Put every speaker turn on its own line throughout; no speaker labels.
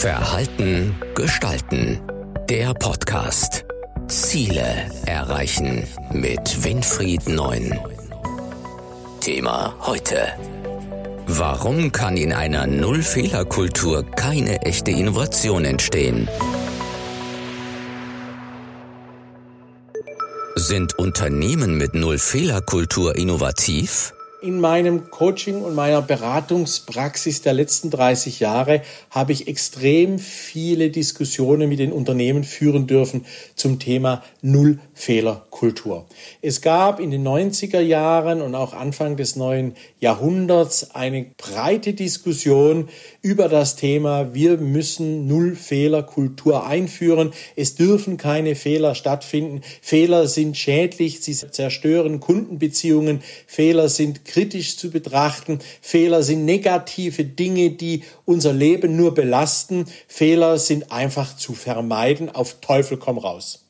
Verhalten gestalten. Der Podcast. Ziele erreichen mit Winfried Neun. Thema heute. Warum kann in einer Null-Fehler-Kultur keine echte Innovation entstehen? Sind Unternehmen mit Null-Fehler-Kultur innovativ?
In meinem Coaching und meiner Beratungspraxis der letzten 30 Jahre habe ich extrem viele Diskussionen mit den Unternehmen führen dürfen zum Thema Nullfehlerkultur. Es gab in den 90er Jahren und auch Anfang des neuen Jahrhunderts eine breite Diskussion über das Thema, wir müssen Nullfehlerkultur einführen. Es dürfen keine Fehler stattfinden. Fehler sind schädlich, sie zerstören Kundenbeziehungen. Fehler sind kritisch zu betrachten. Fehler sind negative Dinge, die unser Leben nur belasten. Fehler sind einfach zu vermeiden. Auf Teufel komm raus.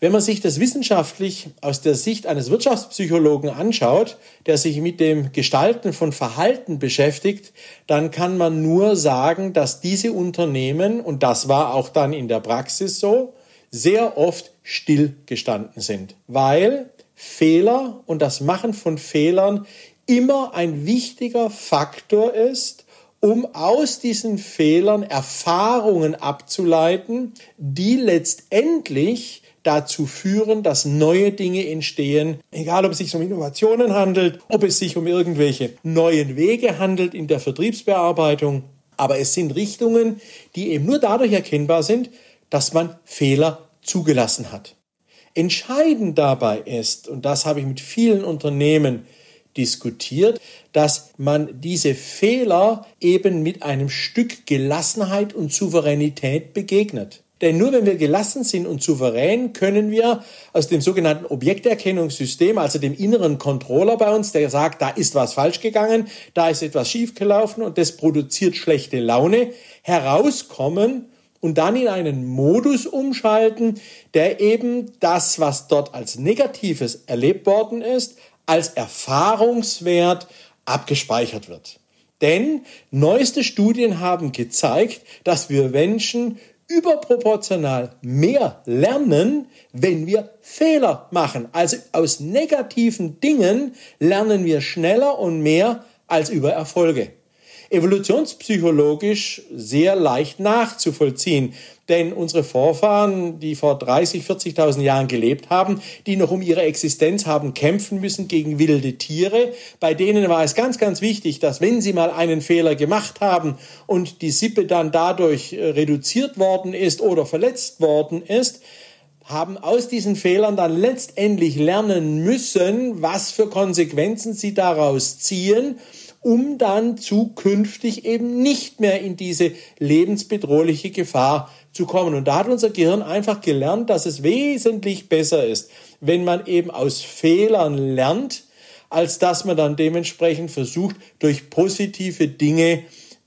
Wenn man sich das wissenschaftlich aus der Sicht eines Wirtschaftspsychologen anschaut, der sich mit dem Gestalten von Verhalten beschäftigt, dann kann man nur sagen, dass diese Unternehmen, und das war auch dann in der Praxis so, sehr oft stillgestanden sind, weil Fehler und das Machen von Fehlern immer ein wichtiger Faktor ist, um aus diesen Fehlern Erfahrungen abzuleiten, die letztendlich dazu führen, dass neue Dinge entstehen, egal ob es sich um Innovationen handelt, ob es sich um irgendwelche neuen Wege handelt in der Vertriebsbearbeitung. Aber es sind Richtungen, die eben nur dadurch erkennbar sind, dass man Fehler zugelassen hat. Entscheidend dabei ist, und das habe ich mit vielen Unternehmen diskutiert, dass man diese Fehler eben mit einem Stück Gelassenheit und Souveränität begegnet. Denn nur wenn wir gelassen sind und souverän, können wir aus dem sogenannten Objekterkennungssystem, also dem inneren Controller bei uns, der sagt, da ist was falsch gegangen, da ist etwas schiefgelaufen und das produziert schlechte Laune, herauskommen und dann in einen Modus umschalten, der eben das, was dort als Negatives erlebt worden ist, als Erfahrungswert abgespeichert wird. Denn neueste Studien haben gezeigt, dass wir Menschen überproportional mehr lernen, wenn wir Fehler machen. Also aus negativen Dingen lernen wir schneller und mehr als über Erfolge evolutionspsychologisch sehr leicht nachzuvollziehen. Denn unsere Vorfahren, die vor 30, 40.000 Jahren gelebt haben, die noch um ihre Existenz haben kämpfen müssen gegen wilde Tiere, bei denen war es ganz, ganz wichtig, dass wenn sie mal einen Fehler gemacht haben und die Sippe dann dadurch äh, reduziert worden ist oder verletzt worden ist, haben aus diesen Fehlern dann letztendlich lernen müssen, was für Konsequenzen sie daraus ziehen um dann zukünftig eben nicht mehr in diese lebensbedrohliche Gefahr zu kommen. Und da hat unser Gehirn einfach gelernt, dass es wesentlich besser ist, wenn man eben aus Fehlern lernt, als dass man dann dementsprechend versucht, durch positive Dinge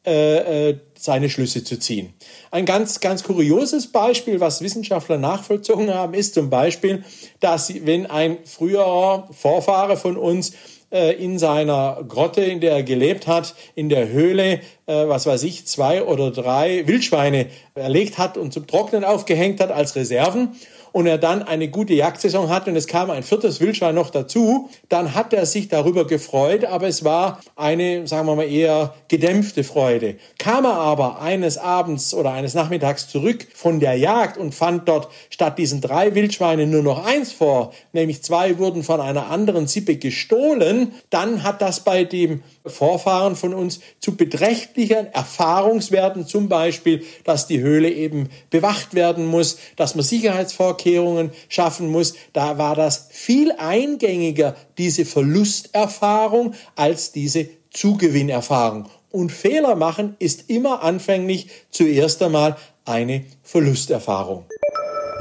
äh, äh, seine Schlüsse zu ziehen. Ein ganz, ganz kurioses Beispiel, was Wissenschaftler nachvollzogen haben, ist zum Beispiel, dass wenn ein früherer Vorfahre von uns äh, in seiner Grotte, in der er gelebt hat, in der Höhle, äh, was weiß ich, zwei oder drei Wildschweine erlegt hat und zum Trocknen aufgehängt hat als Reserven und er dann eine gute Jagdsaison hat und es kam ein viertes Wildschwein noch dazu, dann hat er sich darüber gefreut, aber es war eine, sagen wir mal, eher gedämpfte Freude. Kam er aber eines Abends oder eines Nachmittags zurück von der Jagd und fand dort statt diesen drei Wildschweinen nur noch eins vor, nämlich zwei wurden von einer anderen Sippe gestohlen, dann hat das bei dem Vorfahren von uns zu beträchtlichen Erfahrungswerten, zum Beispiel, dass die Höhle eben bewacht werden muss, dass man Sicherheitsvorkehrungen schaffen muss. Da war das viel eingängiger, diese Verlusterfahrung, als diese Zugewinnerfahrung. Und Fehler machen ist immer anfänglich zuerst einmal eine Verlusterfahrung.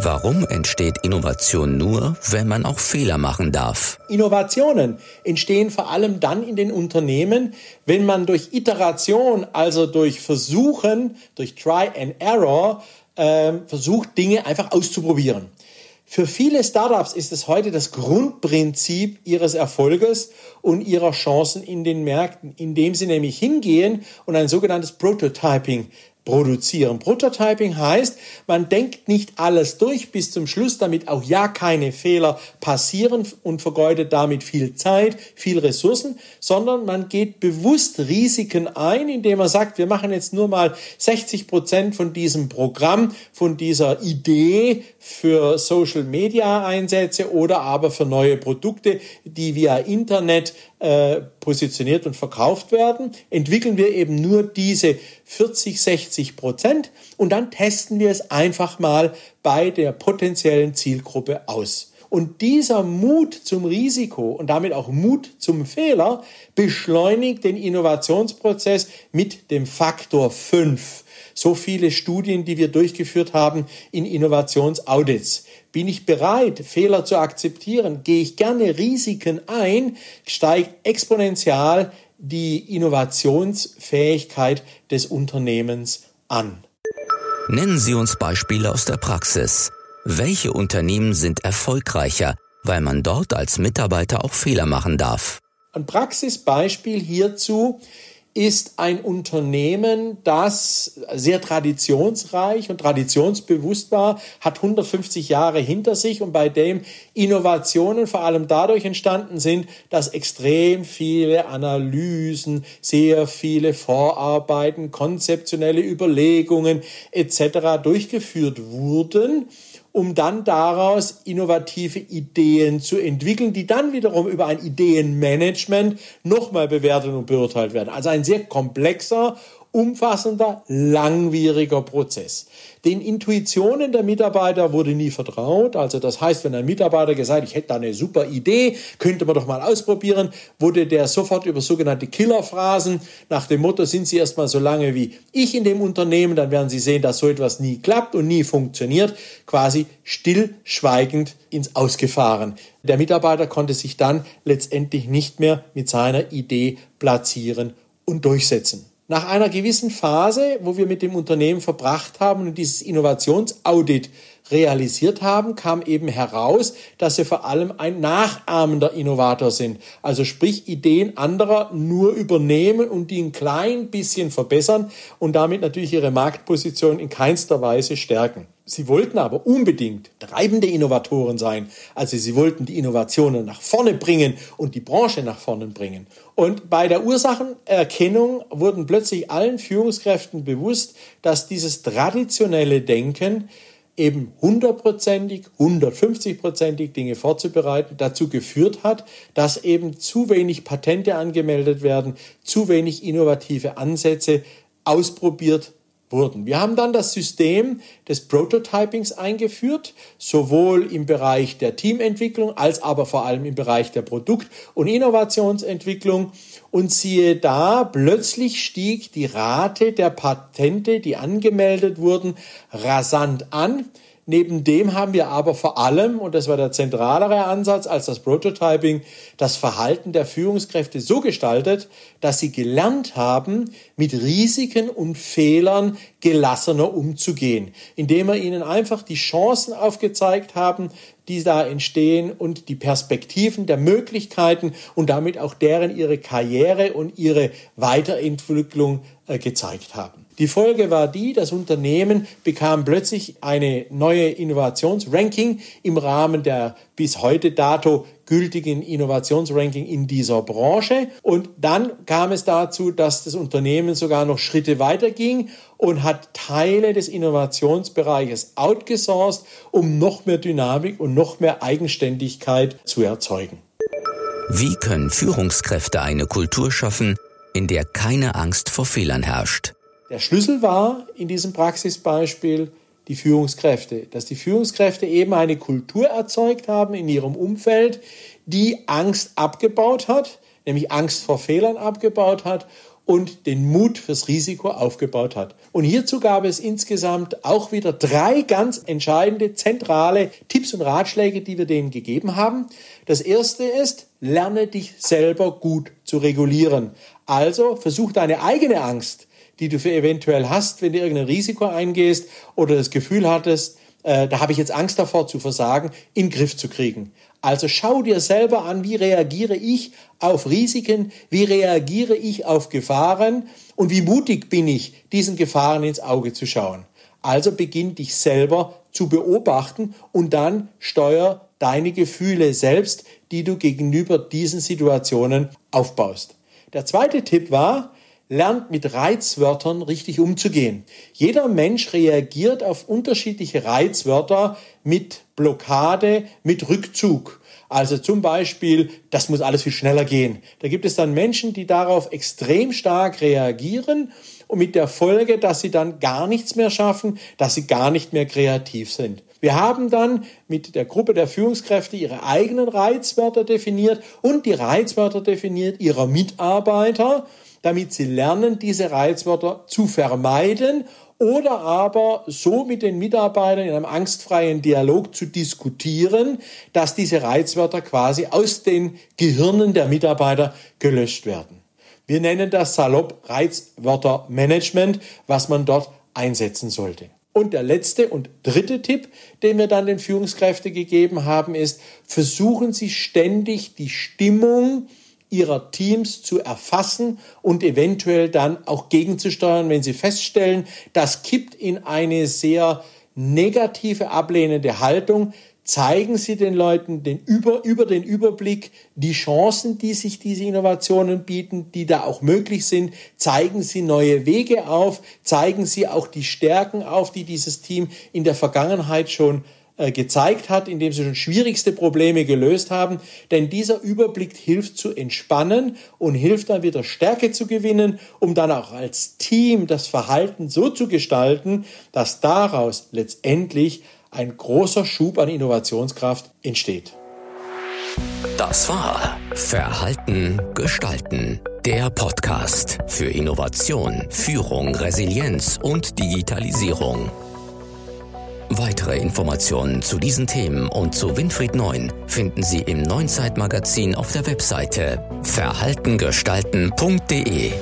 Warum entsteht Innovation nur, wenn man auch Fehler machen darf?
Innovationen entstehen vor allem dann in den Unternehmen, wenn man durch Iteration, also durch Versuchen, durch Try and Error, äh, versucht, Dinge einfach auszuprobieren. Für viele Startups ist es heute das Grundprinzip ihres Erfolges und ihrer Chancen in den Märkten, indem sie nämlich hingehen und ein sogenanntes Prototyping produzieren. Prototyping heißt, man denkt nicht alles durch bis zum Schluss, damit auch ja keine Fehler passieren und vergeudet damit viel Zeit, viel Ressourcen, sondern man geht bewusst Risiken ein, indem man sagt, wir machen jetzt nur mal 60 Prozent von diesem Programm, von dieser Idee für Social Media Einsätze oder aber für neue Produkte, die via Internet äh, positioniert und verkauft werden, entwickeln wir eben nur diese 40, 60 Prozent und dann testen wir es einfach mal bei der potenziellen Zielgruppe aus. Und dieser Mut zum Risiko und damit auch Mut zum Fehler beschleunigt den Innovationsprozess mit dem Faktor 5 so viele Studien, die wir durchgeführt haben in Innovationsaudits. Bin ich bereit, Fehler zu akzeptieren? Gehe ich gerne Risiken ein? Steigt exponentiell die Innovationsfähigkeit des Unternehmens an.
Nennen Sie uns Beispiele aus der Praxis. Welche Unternehmen sind erfolgreicher, weil man dort als Mitarbeiter auch Fehler machen darf?
Ein Praxisbeispiel hierzu ist ein Unternehmen, das sehr traditionsreich und traditionsbewusst war, hat 150 Jahre hinter sich und bei dem Innovationen vor allem dadurch entstanden sind, dass extrem viele Analysen, sehr viele Vorarbeiten, konzeptionelle Überlegungen etc. durchgeführt wurden um dann daraus innovative Ideen zu entwickeln, die dann wiederum über ein Ideenmanagement nochmal bewertet und beurteilt werden. Also ein sehr komplexer umfassender, langwieriger Prozess. Den Intuitionen der Mitarbeiter wurde nie vertraut. Also das heißt, wenn ein Mitarbeiter gesagt, ich hätte da eine super Idee, könnte man doch mal ausprobieren, wurde der sofort über sogenannte Killerphrasen nach dem Motto, sind Sie erstmal so lange wie ich in dem Unternehmen, dann werden Sie sehen, dass so etwas nie klappt und nie funktioniert, quasi stillschweigend ins Ausgefahren. Der Mitarbeiter konnte sich dann letztendlich nicht mehr mit seiner Idee platzieren und durchsetzen. Nach einer gewissen Phase, wo wir mit dem Unternehmen verbracht haben und dieses Innovationsaudit realisiert haben, kam eben heraus, dass sie vor allem ein nachahmender Innovator sind. Also sprich Ideen anderer nur übernehmen und die ein klein bisschen verbessern und damit natürlich ihre Marktposition in keinster Weise stärken. Sie wollten aber unbedingt treibende Innovatoren sein. Also sie wollten die Innovationen nach vorne bringen und die Branche nach vorne bringen. Und bei der Ursachenerkennung wurden plötzlich allen Führungskräften bewusst, dass dieses traditionelle Denken eben hundertprozentig, hundertfünfzigprozentig Dinge vorzubereiten, dazu geführt hat, dass eben zu wenig Patente angemeldet werden, zu wenig innovative Ansätze ausprobiert wurden. Wir haben dann das System des Prototypings eingeführt, sowohl im Bereich der Teamentwicklung als aber vor allem im Bereich der Produkt- und Innovationsentwicklung. Und siehe da, plötzlich stieg die Rate der Patente, die angemeldet wurden, rasant an. Neben dem haben wir aber vor allem, und das war der zentralere Ansatz als das Prototyping, das Verhalten der Führungskräfte so gestaltet, dass sie gelernt haben, mit Risiken und Fehlern gelassener umzugehen, indem wir ihnen einfach die Chancen aufgezeigt haben, die da entstehen und die Perspektiven der Möglichkeiten und damit auch deren ihre Karriere und ihre Weiterentwicklung äh, gezeigt haben. Die Folge war die, das Unternehmen bekam plötzlich eine neue Innovationsranking im Rahmen der bis heute dato gültigen Innovationsranking in dieser Branche. Und dann kam es dazu, dass das Unternehmen sogar noch Schritte weiter ging und hat Teile des Innovationsbereiches outgesourced, um noch mehr Dynamik und noch mehr Eigenständigkeit zu erzeugen.
Wie können Führungskräfte eine Kultur schaffen, in der keine Angst vor Fehlern herrscht?
Der Schlüssel war in diesem Praxisbeispiel die Führungskräfte, dass die Führungskräfte eben eine Kultur erzeugt haben in ihrem Umfeld, die Angst abgebaut hat, nämlich Angst vor Fehlern abgebaut hat und den Mut fürs Risiko aufgebaut hat. Und hierzu gab es insgesamt auch wieder drei ganz entscheidende zentrale Tipps und Ratschläge, die wir denen gegeben haben. Das erste ist, lerne dich selber gut zu regulieren. Also versuch deine eigene Angst die du für eventuell hast, wenn du irgendein Risiko eingehst oder das Gefühl hattest, äh, da habe ich jetzt Angst davor zu versagen, in den Griff zu kriegen. Also schau dir selber an, wie reagiere ich auf Risiken, wie reagiere ich auf Gefahren und wie mutig bin ich, diesen Gefahren ins Auge zu schauen. Also beginn dich selber zu beobachten und dann steuer deine Gefühle selbst, die du gegenüber diesen Situationen aufbaust. Der zweite Tipp war, lernt mit Reizwörtern richtig umzugehen. Jeder Mensch reagiert auf unterschiedliche Reizwörter mit Blockade, mit Rückzug. Also zum Beispiel, das muss alles viel schneller gehen. Da gibt es dann Menschen, die darauf extrem stark reagieren und mit der Folge, dass sie dann gar nichts mehr schaffen, dass sie gar nicht mehr kreativ sind. Wir haben dann mit der Gruppe der Führungskräfte ihre eigenen Reizwörter definiert und die Reizwörter definiert ihrer Mitarbeiter, damit sie lernen, diese Reizwörter zu vermeiden oder aber so mit den Mitarbeitern in einem angstfreien Dialog zu diskutieren, dass diese Reizwörter quasi aus den Gehirnen der Mitarbeiter gelöscht werden. Wir nennen das salopp Reizwörtermanagement, was man dort einsetzen sollte. Und der letzte und dritte Tipp, den wir dann den Führungskräften gegeben haben, ist, versuchen Sie ständig die Stimmung Ihrer Teams zu erfassen und eventuell dann auch gegenzusteuern, wenn Sie feststellen, das kippt in eine sehr negative, ablehnende Haltung, zeigen Sie den Leuten den über, über den Überblick die Chancen, die sich diese Innovationen bieten, die da auch möglich sind. Zeigen Sie neue Wege auf, zeigen Sie auch die Stärken auf, die dieses Team in der Vergangenheit schon gezeigt hat, indem sie schon schwierigste Probleme gelöst haben. Denn dieser Überblick hilft zu entspannen und hilft dann wieder Stärke zu gewinnen, um dann auch als Team das Verhalten so zu gestalten, dass daraus letztendlich ein großer Schub an Innovationskraft entsteht.
Das war Verhalten gestalten. Der Podcast für Innovation, Führung, Resilienz und Digitalisierung. Weitere Informationen zu diesen Themen und zu Winfried Neun finden Sie im Neuen Zeitmagazin auf der Webseite verhaltengestalten.de.